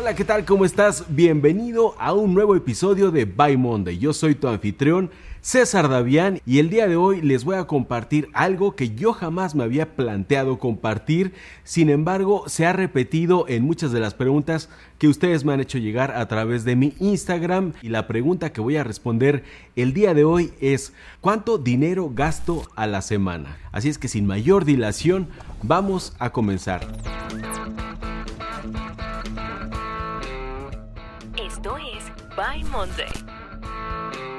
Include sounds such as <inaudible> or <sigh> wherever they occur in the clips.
Hola, ¿qué tal? ¿Cómo estás? Bienvenido a un nuevo episodio de By Monday. Yo soy tu anfitrión, César Davián, y el día de hoy les voy a compartir algo que yo jamás me había planteado compartir. Sin embargo, se ha repetido en muchas de las preguntas que ustedes me han hecho llegar a través de mi Instagram. Y la pregunta que voy a responder el día de hoy es: ¿cuánto dinero gasto a la semana? Así es que sin mayor dilación, vamos a comenzar. By Monday,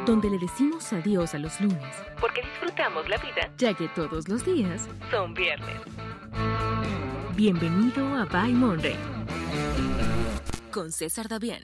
donde le decimos adiós a los lunes, porque disfrutamos la vida, ya que todos los días son viernes. Bienvenido a By Monday con César Davián.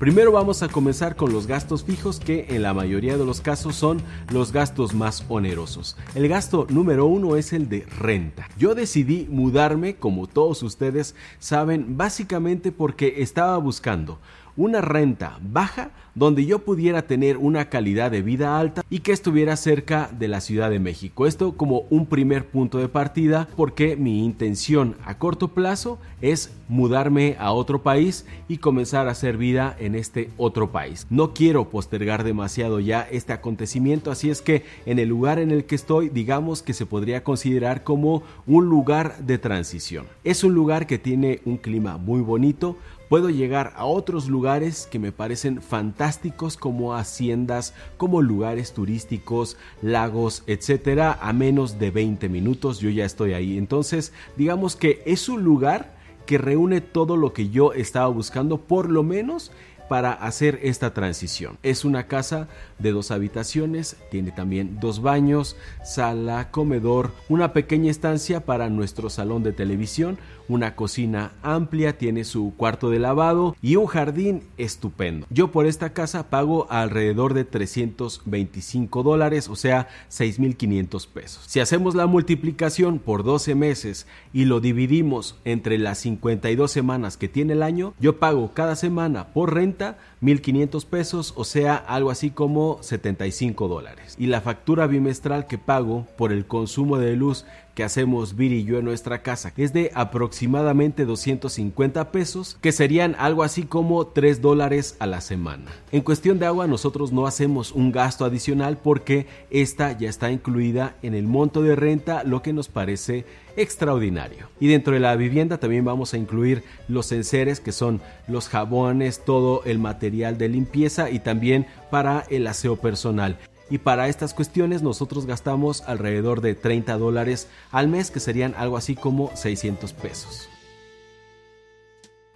Primero vamos a comenzar con los gastos fijos que en la mayoría de los casos son los gastos más onerosos. El gasto número uno es el de renta. Yo decidí mudarme, como todos ustedes saben, básicamente porque estaba buscando una renta baja donde yo pudiera tener una calidad de vida alta y que estuviera cerca de la Ciudad de México. Esto como un primer punto de partida porque mi intención a corto plazo es mudarme a otro país y comenzar a hacer vida en este otro país. No quiero postergar demasiado ya este acontecimiento, así es que en el lugar en el que estoy, digamos que se podría considerar como un lugar de transición. Es un lugar que tiene un clima muy bonito, puedo llegar a otros lugares que me parecen fantásticos como haciendas, como lugares turísticos, lagos, etcétera, a menos de 20 minutos yo ya estoy ahí. Entonces, digamos que es un lugar que reúne todo lo que yo estaba buscando, por lo menos para hacer esta transición. Es una casa de dos habitaciones, tiene también dos baños, sala, comedor, una pequeña estancia para nuestro salón de televisión, una cocina amplia, tiene su cuarto de lavado y un jardín estupendo. Yo por esta casa pago alrededor de 325 dólares, o sea, 6.500 pesos. Si hacemos la multiplicación por 12 meses y lo dividimos entre las 52 semanas que tiene el año, yo pago cada semana por renta 1.500 pesos, o sea, algo así como 75 dólares. Y la factura bimestral que pago por el consumo de luz que hacemos Viri y yo en nuestra casa es de aproximadamente 250 pesos, que serían algo así como 3 dólares a la semana. En cuestión de agua nosotros no hacemos un gasto adicional porque esta ya está incluida en el monto de renta, lo que nos parece extraordinario. Y dentro de la vivienda también vamos a incluir los enseres que son los jabones, todo el material de limpieza y también para el aseo personal y para estas cuestiones nosotros gastamos alrededor de 30 dólares al mes que serían algo así como 600 pesos.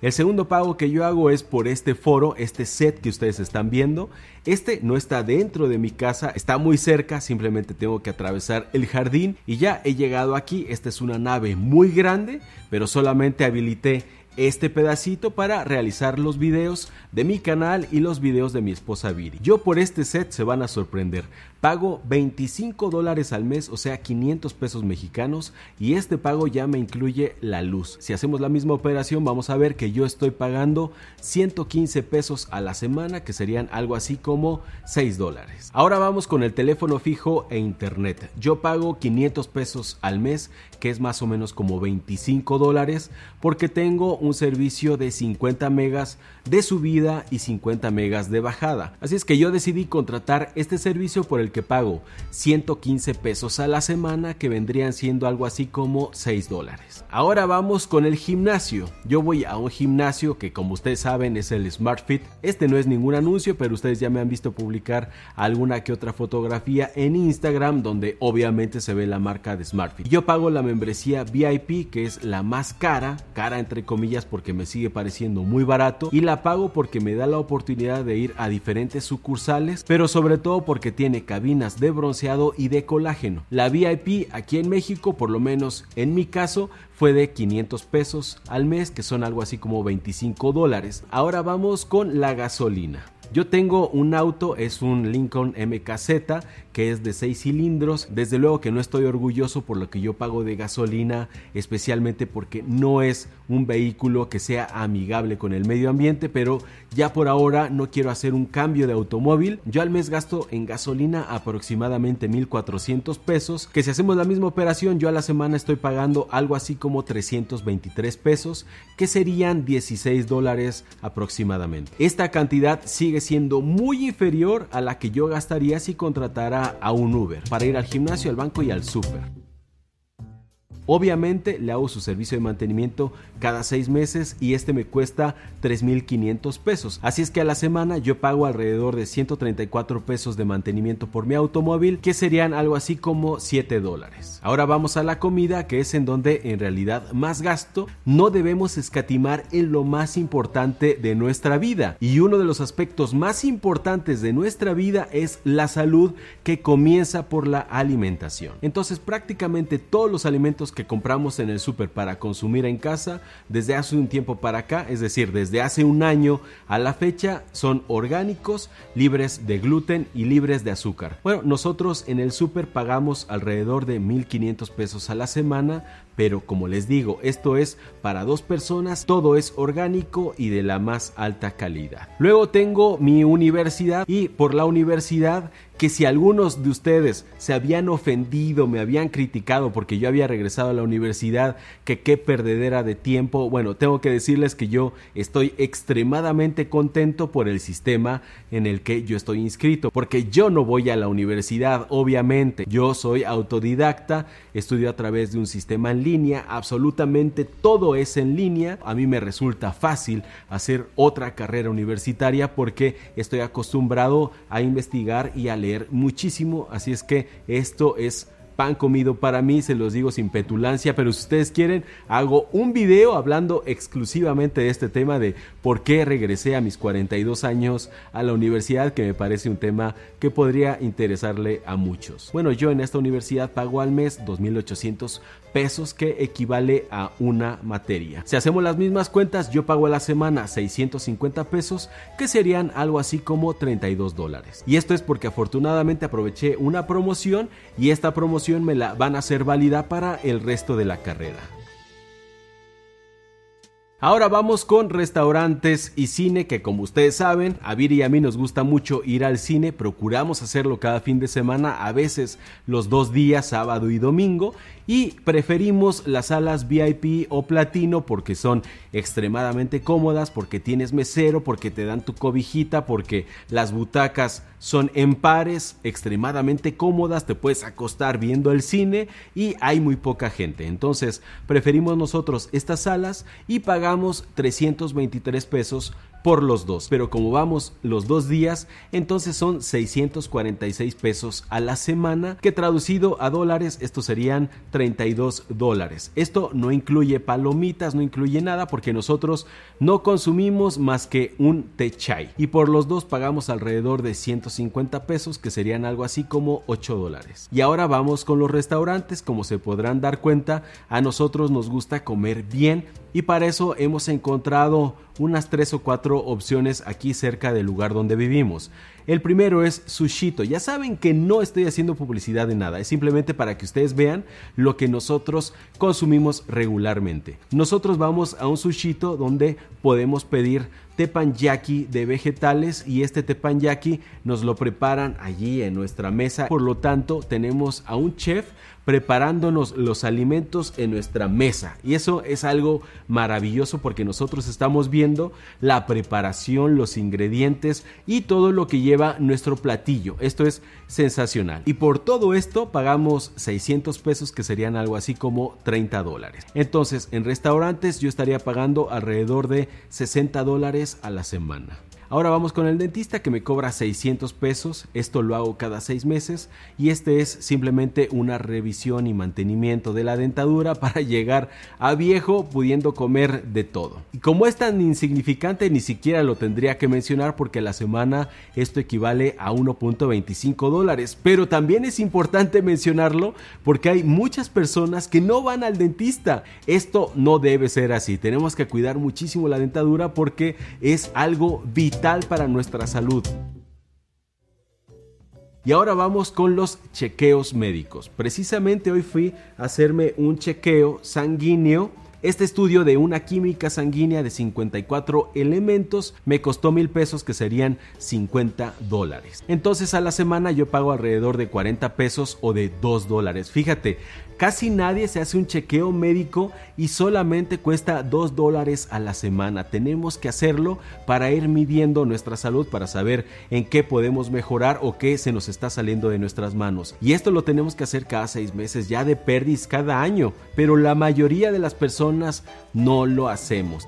El segundo pago que yo hago es por este foro, este set que ustedes están viendo. Este no está dentro de mi casa, está muy cerca, simplemente tengo que atravesar el jardín y ya he llegado aquí. Esta es una nave muy grande, pero solamente habilité este pedacito para realizar los videos de mi canal y los videos de mi esposa Viri. Yo por este set se van a sorprender. Pago 25 dólares al mes, o sea 500 pesos mexicanos, y este pago ya me incluye la luz. Si hacemos la misma operación, vamos a ver que yo estoy pagando 115 pesos a la semana, que serían algo así como 6 dólares. Ahora vamos con el teléfono fijo e internet. Yo pago 500 pesos al mes, que es más o menos como 25 dólares, porque tengo un servicio de 50 megas de subida y 50 megas de bajada. Así es que yo decidí contratar este servicio por el que pago 115 pesos a la semana que vendrían siendo algo así como 6 dólares. Ahora vamos con el gimnasio. Yo voy a un gimnasio que como ustedes saben es el SmartFit. Este no es ningún anuncio, pero ustedes ya me han visto publicar alguna que otra fotografía en Instagram donde obviamente se ve la marca de SmartFit. Yo pago la membresía VIP que es la más cara, cara entre comillas porque me sigue pareciendo muy barato y la pago porque me da la oportunidad de ir a diferentes sucursales, pero sobre todo porque tiene de bronceado y de colágeno. La VIP aquí en México, por lo menos en mi caso, fue de 500 pesos al mes, que son algo así como 25 dólares. Ahora vamos con la gasolina. Yo tengo un auto, es un Lincoln MKZ, que es de 6 cilindros. Desde luego que no estoy orgulloso por lo que yo pago de gasolina, especialmente porque no es un vehículo que sea amigable con el medio ambiente, pero ya por ahora no quiero hacer un cambio de automóvil. Yo al mes gasto en gasolina aproximadamente 1400 pesos, que si hacemos la misma operación yo a la semana estoy pagando algo así como 323 pesos, que serían 16 dólares aproximadamente. Esta cantidad sigue siendo muy inferior a la que yo gastaría si contratara a un Uber para ir al gimnasio, al banco y al súper. Obviamente le hago su servicio de mantenimiento cada seis meses y este me cuesta 3.500 pesos. Así es que a la semana yo pago alrededor de 134 pesos de mantenimiento por mi automóvil, que serían algo así como 7 dólares. Ahora vamos a la comida, que es en donde en realidad más gasto. No debemos escatimar en lo más importante de nuestra vida. Y uno de los aspectos más importantes de nuestra vida es la salud que comienza por la alimentación. Entonces prácticamente todos los alimentos que compramos en el súper para consumir en casa desde hace un tiempo para acá, es decir, desde hace un año a la fecha, son orgánicos, libres de gluten y libres de azúcar. Bueno, nosotros en el súper pagamos alrededor de 1.500 pesos a la semana pero como les digo, esto es para dos personas, todo es orgánico y de la más alta calidad. Luego tengo mi universidad y por la universidad que si algunos de ustedes se habían ofendido, me habían criticado porque yo había regresado a la universidad, que qué perdedera de tiempo, bueno, tengo que decirles que yo estoy extremadamente contento por el sistema en el que yo estoy inscrito, porque yo no voy a la universidad, obviamente, yo soy autodidacta, estudio a través de un sistema en línea, absolutamente todo es en línea. A mí me resulta fácil hacer otra carrera universitaria porque estoy acostumbrado a investigar y a leer muchísimo, así es que esto es pan comido para mí, se los digo sin petulancia, pero si ustedes quieren, hago un video hablando exclusivamente de este tema de por qué regresé a mis 42 años a la universidad, que me parece un tema que podría interesarle a muchos. Bueno, yo en esta universidad pago al mes 2.800 pesos que equivale a una materia. Si hacemos las mismas cuentas, yo pago a la semana 650 pesos, que serían algo así como 32 dólares. Y esto es porque afortunadamente aproveché una promoción y esta promoción me la van a hacer válida para el resto de la carrera. Ahora vamos con restaurantes y cine, que como ustedes saben, a Viri y a mí nos gusta mucho ir al cine, procuramos hacerlo cada fin de semana, a veces los dos días, sábado y domingo, y preferimos las salas VIP o platino porque son extremadamente cómodas, porque tienes mesero, porque te dan tu cobijita, porque las butacas son en pares, extremadamente cómodas, te puedes acostar viendo el cine y hay muy poca gente. Entonces preferimos nosotros estas salas y pagamos 323 pesos por los dos. Pero como vamos los dos días, entonces son 646 pesos a la semana, que traducido a dólares, esto serían 32 dólares. Esto no incluye palomitas, no incluye nada, porque nosotros no consumimos más que un té chai. Y por los dos pagamos alrededor de 150 pesos, que serían algo así como 8 dólares. Y ahora vamos con los restaurantes, como se podrán dar cuenta, a nosotros nos gusta comer bien y para eso hemos encontrado unas tres o cuatro opciones aquí cerca del lugar donde vivimos. El primero es Sushito. Ya saben que no estoy haciendo publicidad de nada, es simplemente para que ustedes vean lo que nosotros consumimos regularmente. Nosotros vamos a un Sushito donde podemos pedir tepanyaki de vegetales y este tepanyaki nos lo preparan allí en nuestra mesa. Por lo tanto, tenemos a un chef preparándonos los alimentos en nuestra mesa. Y eso es algo maravilloso porque nosotros estamos viendo la preparación, los ingredientes y todo lo que lleva nuestro platillo. Esto es sensacional. Y por todo esto pagamos 600 pesos que serían algo así como 30 dólares. Entonces en restaurantes yo estaría pagando alrededor de 60 dólares a la semana. Ahora vamos con el dentista que me cobra 600 pesos. Esto lo hago cada seis meses y este es simplemente una revisión y mantenimiento de la dentadura <laughs> para llegar a viejo pudiendo comer de todo. Y como es tan insignificante ni siquiera lo tendría que mencionar porque a la semana esto equivale a 1.25 dólares. Pero también es importante mencionarlo porque hay muchas personas que no van al dentista. Esto no debe ser así. Tenemos que cuidar muchísimo la dentadura porque es algo vital para nuestra salud. Y ahora vamos con los chequeos médicos. Precisamente hoy fui a hacerme un chequeo sanguíneo este estudio de una química sanguínea de 54 elementos me costó mil pesos que serían 50 dólares. Entonces a la semana yo pago alrededor de 40 pesos o de 2 dólares. Fíjate, Casi nadie se hace un chequeo médico y solamente cuesta 2 dólares a la semana. Tenemos que hacerlo para ir midiendo nuestra salud, para saber en qué podemos mejorar o qué se nos está saliendo de nuestras manos. Y esto lo tenemos que hacer cada seis meses, ya de perdis cada año. Pero la mayoría de las personas no lo hacemos.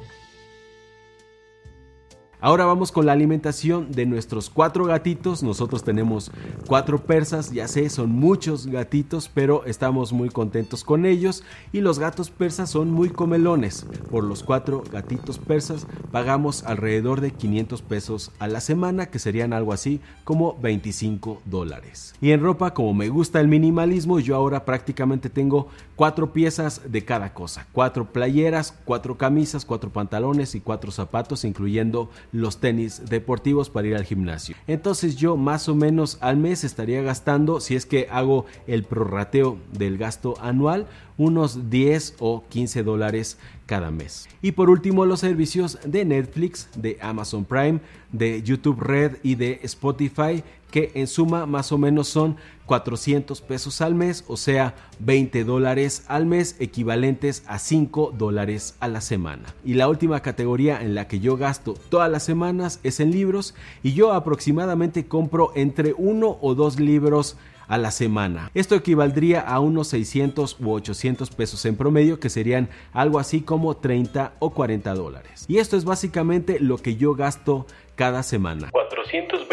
Ahora vamos con la alimentación de nuestros cuatro gatitos. Nosotros tenemos cuatro persas, ya sé, son muchos gatitos, pero estamos muy contentos con ellos. Y los gatos persas son muy comelones. Por los cuatro gatitos persas pagamos alrededor de 500 pesos a la semana, que serían algo así como 25 dólares. Y en ropa, como me gusta el minimalismo, yo ahora prácticamente tengo cuatro piezas de cada cosa. Cuatro playeras, cuatro camisas, cuatro pantalones y cuatro zapatos, incluyendo los tenis deportivos para ir al gimnasio. Entonces yo más o menos al mes estaría gastando, si es que hago el prorrateo del gasto anual, unos 10 o 15 dólares cada mes. Y por último los servicios de Netflix, de Amazon Prime, de YouTube Red y de Spotify que en suma más o menos son 400 pesos al mes, o sea, 20 dólares al mes, equivalentes a 5 dólares a la semana. Y la última categoría en la que yo gasto todas las semanas es en libros y yo aproximadamente compro entre uno o dos libros a la semana. Esto equivaldría a unos 600 u 800 pesos en promedio, que serían algo así como 30 o 40 dólares. Y esto es básicamente lo que yo gasto cada semana. 421 dólares.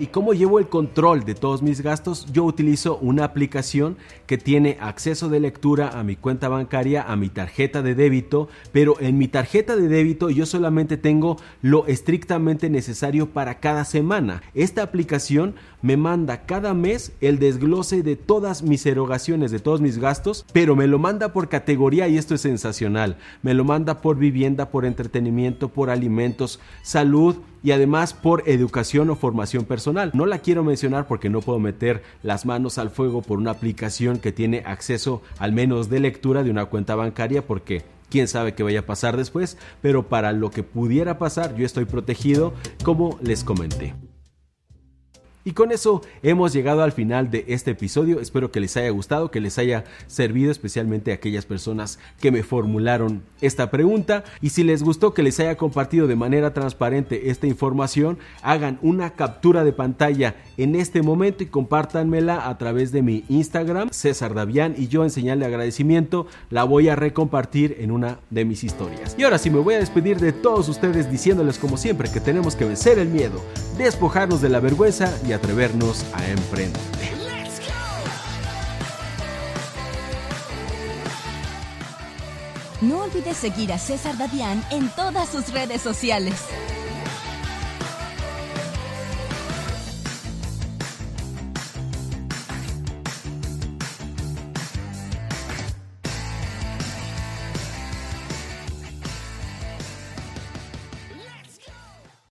¿Y cómo llevo el control de todos mis gastos? Yo utilizo una aplicación que tiene acceso de lectura a mi cuenta bancaria, a mi tarjeta de débito, pero en mi tarjeta de débito yo solamente tengo lo estrictamente necesario para cada semana. Esta aplicación me manda cada mes el desglose de todas mis erogaciones, de todos mis gastos, pero me lo manda por categoría y esto es sensacional. Me lo manda por vivienda, por entretenimiento, por alimentos, salud, y además por educación o formación personal. No la quiero mencionar porque no puedo meter las manos al fuego por una aplicación que tiene acceso al menos de lectura de una cuenta bancaria porque quién sabe qué vaya a pasar después, pero para lo que pudiera pasar yo estoy protegido como les comenté. Y con eso hemos llegado al final de este episodio. Espero que les haya gustado, que les haya servido especialmente a aquellas personas que me formularon esta pregunta. Y si les gustó que les haya compartido de manera transparente esta información, hagan una captura de pantalla en este momento y compártanmela a través de mi Instagram, César Davián, y yo en señal de agradecimiento la voy a recompartir en una de mis historias. Y ahora sí me voy a despedir de todos ustedes diciéndoles como siempre que tenemos que vencer el miedo, despojarnos de la vergüenza y atrevernos a emprender. No olvides seguir a César Dadián en todas sus redes sociales.